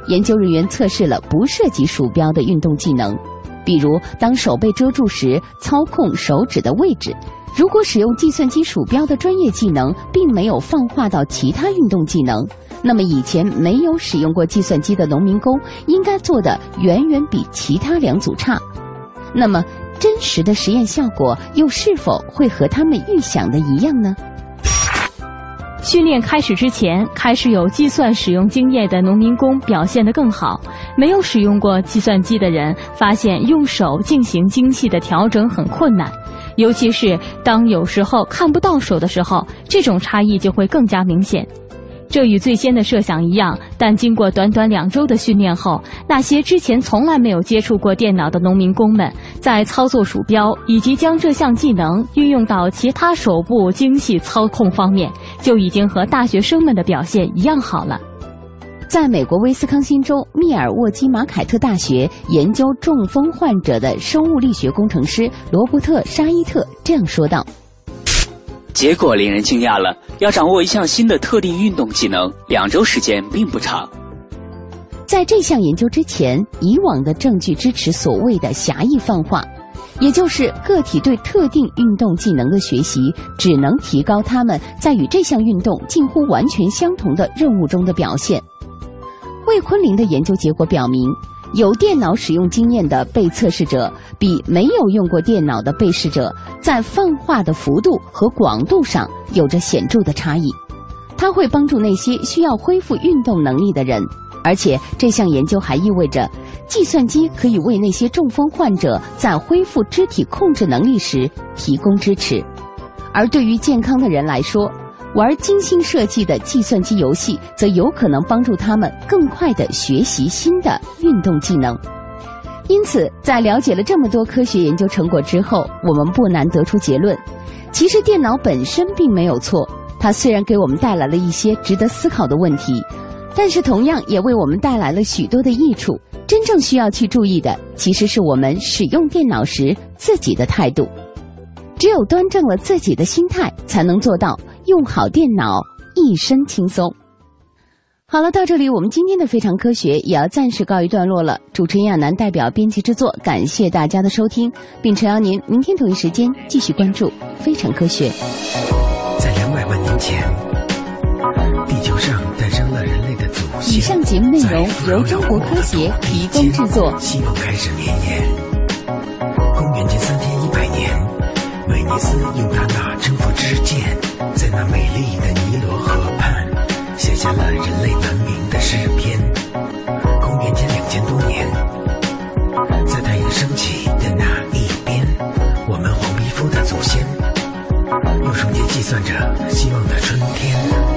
研究人员测试了不涉及鼠标的运动技能，比如当手被遮住时操控手指的位置。如果使用计算机鼠标的专业技能并没有放化到其他运动技能，那么以前没有使用过计算机的农民工应该做的远远比其他两组差。那么真实的实验效果又是否会和他们预想的一样呢？训练开始之前，开始有计算使用经验的农民工表现得更好；没有使用过计算机的人，发现用手进行精细的调整很困难。尤其是当有时候看不到手的时候，这种差异就会更加明显。这与最先的设想一样，但经过短短两周的训练后，那些之前从来没有接触过电脑的农民工们，在操作鼠标以及将这项技能运用到其他手部精细操控方面，就已经和大学生们的表现一样好了。在美国威斯康星州密尔沃基马凯特大学研究中风患者的生物力学工程师罗伯特·沙伊特这样说道。结果令人惊讶了，要掌握一项新的特定运动技能，两周时间并不长。在这项研究之前，以往的证据支持所谓的狭义泛化，也就是个体对特定运动技能的学习，只能提高他们在与这项运动近乎完全相同的任务中的表现。魏坤林的研究结果表明。有电脑使用经验的被测试者，比没有用过电脑的被试者，在泛化的幅度和广度上有着显著的差异。它会帮助那些需要恢复运动能力的人，而且这项研究还意味着，计算机可以为那些中风患者在恢复肢体控制能力时提供支持，而对于健康的人来说。玩精心设计的计算机游戏，则有可能帮助他们更快地学习新的运动技能。因此，在了解了这么多科学研究成果之后，我们不难得出结论：其实电脑本身并没有错。它虽然给我们带来了一些值得思考的问题，但是同样也为我们带来了许多的益处。真正需要去注意的，其实是我们使用电脑时自己的态度。只有端正了自己的心态，才能做到。用好电脑，一身轻松。好了，到这里我们今天的非常科学也要暂时告一段落了。主持人亚楠代表编辑制作，感谢大家的收听，并诚邀您明天同一时间继续关注非常科学。在两百万年前，地球上诞生了人类的祖先。以上节目内容由中国科协提供制作。希望开始绵延。公元前三千一百年，威尼斯用他那征服之剑。在那美丽的尼罗河畔，写下了人类文明的诗篇。公元前两千多年，在太阳升起的那一边，我们黄皮肤的祖先用手机计算着希望的春天。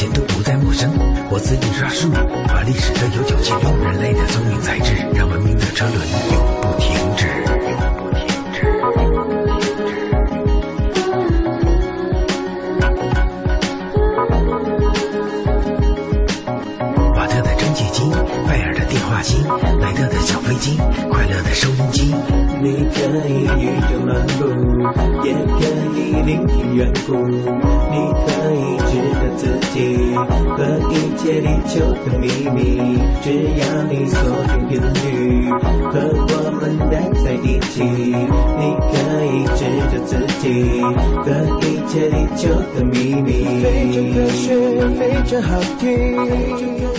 前都不再陌生。我自印刷术把历史的悠久记录，人类的聪明才智，让文明的车轮永不停止。永不停止瓦特的蒸汽机，拜尔的电话机，莱特的小飞机，快乐的收音机。你可以与着漫步，也可以聆听远古。和一切地球的秘密。只要你锁定频率，和我们待在一起。你可以知道自己和一切地球的秘密。非常科学，非常好听。